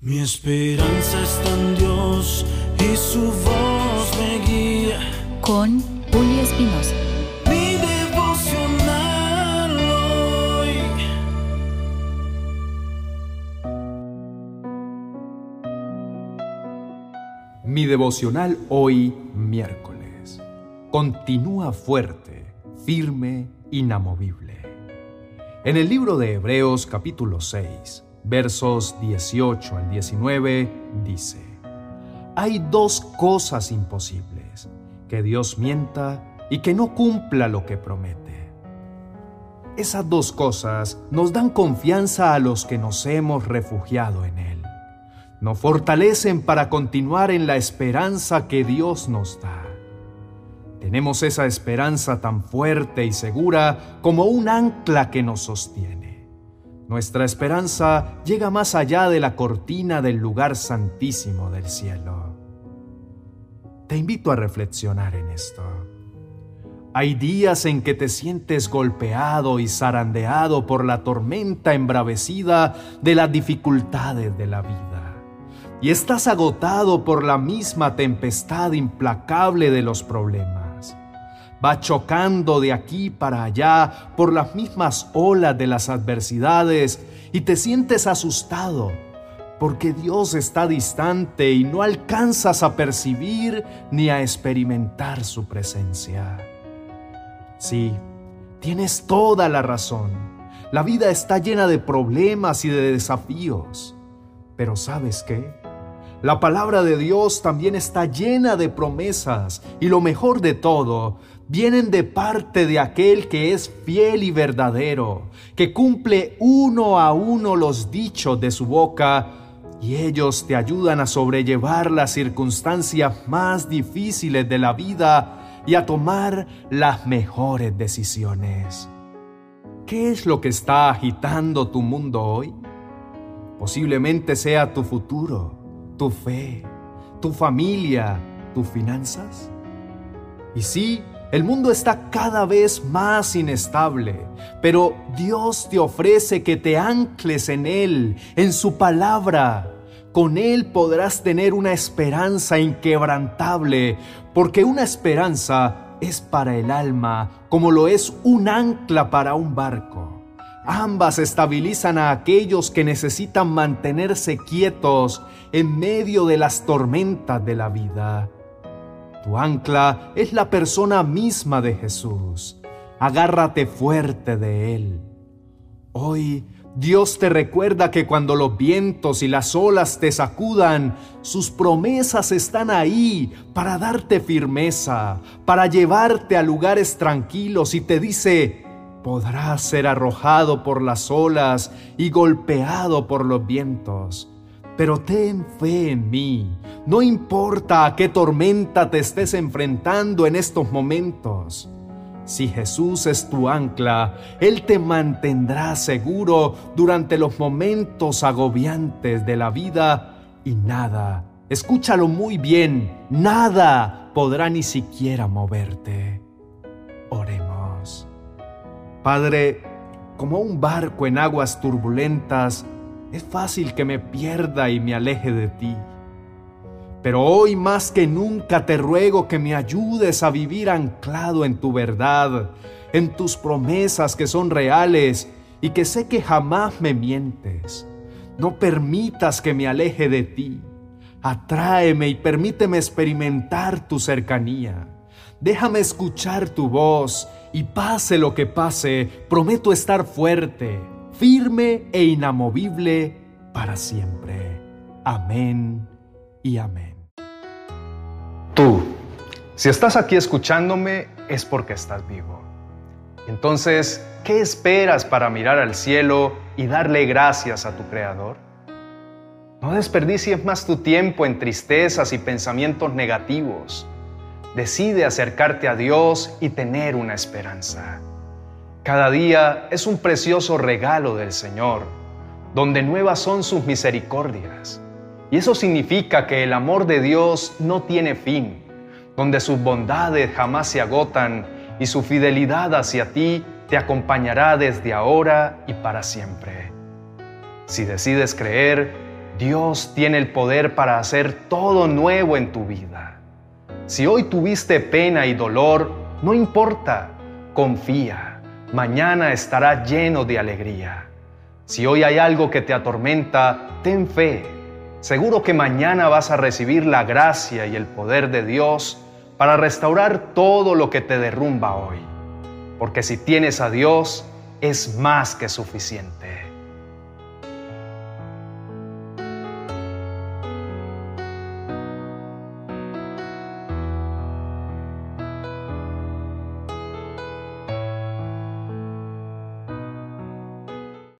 Mi esperanza está en Dios y su voz me guía. Con Julio Espinosa. Mi devocional hoy. Mi devocional hoy miércoles. Continúa fuerte, firme, inamovible. En el libro de Hebreos capítulo 6 versos 18 al 19, dice, Hay dos cosas imposibles, que Dios mienta y que no cumpla lo que promete. Esas dos cosas nos dan confianza a los que nos hemos refugiado en Él. Nos fortalecen para continuar en la esperanza que Dios nos da. Tenemos esa esperanza tan fuerte y segura como un ancla que nos sostiene. Nuestra esperanza llega más allá de la cortina del lugar santísimo del cielo. Te invito a reflexionar en esto. Hay días en que te sientes golpeado y zarandeado por la tormenta embravecida de las dificultades de la vida. Y estás agotado por la misma tempestad implacable de los problemas va chocando de aquí para allá por las mismas olas de las adversidades y te sientes asustado porque Dios está distante y no alcanzas a percibir ni a experimentar su presencia. Sí, tienes toda la razón. La vida está llena de problemas y de desafíos. Pero ¿sabes qué? La palabra de Dios también está llena de promesas y lo mejor de todo, vienen de parte de aquel que es fiel y verdadero, que cumple uno a uno los dichos de su boca, y ellos te ayudan a sobrellevar las circunstancias más difíciles de la vida y a tomar las mejores decisiones. ¿Qué es lo que está agitando tu mundo hoy? Posiblemente sea tu futuro, tu fe, tu familia, tus finanzas. Y sí, el mundo está cada vez más inestable, pero Dios te ofrece que te ancles en Él, en su palabra. Con Él podrás tener una esperanza inquebrantable, porque una esperanza es para el alma como lo es un ancla para un barco. Ambas estabilizan a aquellos que necesitan mantenerse quietos en medio de las tormentas de la vida. Tu ancla es la persona misma de Jesús. Agárrate fuerte de Él. Hoy Dios te recuerda que cuando los vientos y las olas te sacudan, sus promesas están ahí para darte firmeza, para llevarte a lugares tranquilos y te dice, podrás ser arrojado por las olas y golpeado por los vientos pero ten fe en mí. No importa a qué tormenta te estés enfrentando en estos momentos. Si Jesús es tu ancla, Él te mantendrá seguro durante los momentos agobiantes de la vida y nada, escúchalo muy bien, nada podrá ni siquiera moverte. Oremos. Padre, como un barco en aguas turbulentas, es fácil que me pierda y me aleje de ti. Pero hoy más que nunca te ruego que me ayudes a vivir anclado en tu verdad, en tus promesas que son reales y que sé que jamás me mientes. No permitas que me aleje de ti. Atráeme y permíteme experimentar tu cercanía. Déjame escuchar tu voz y pase lo que pase, prometo estar fuerte firme e inamovible para siempre. Amén y amén. Tú, si estás aquí escuchándome, es porque estás vivo. Entonces, ¿qué esperas para mirar al cielo y darle gracias a tu Creador? No desperdicies más tu tiempo en tristezas y pensamientos negativos. Decide acercarte a Dios y tener una esperanza. Cada día es un precioso regalo del Señor, donde nuevas son sus misericordias. Y eso significa que el amor de Dios no tiene fin, donde sus bondades jamás se agotan y su fidelidad hacia ti te acompañará desde ahora y para siempre. Si decides creer, Dios tiene el poder para hacer todo nuevo en tu vida. Si hoy tuviste pena y dolor, no importa, confía, mañana estará lleno de alegría. Si hoy hay algo que te atormenta, ten fe. Seguro que mañana vas a recibir la gracia y el poder de Dios para restaurar todo lo que te derrumba hoy. Porque si tienes a Dios, es más que suficiente.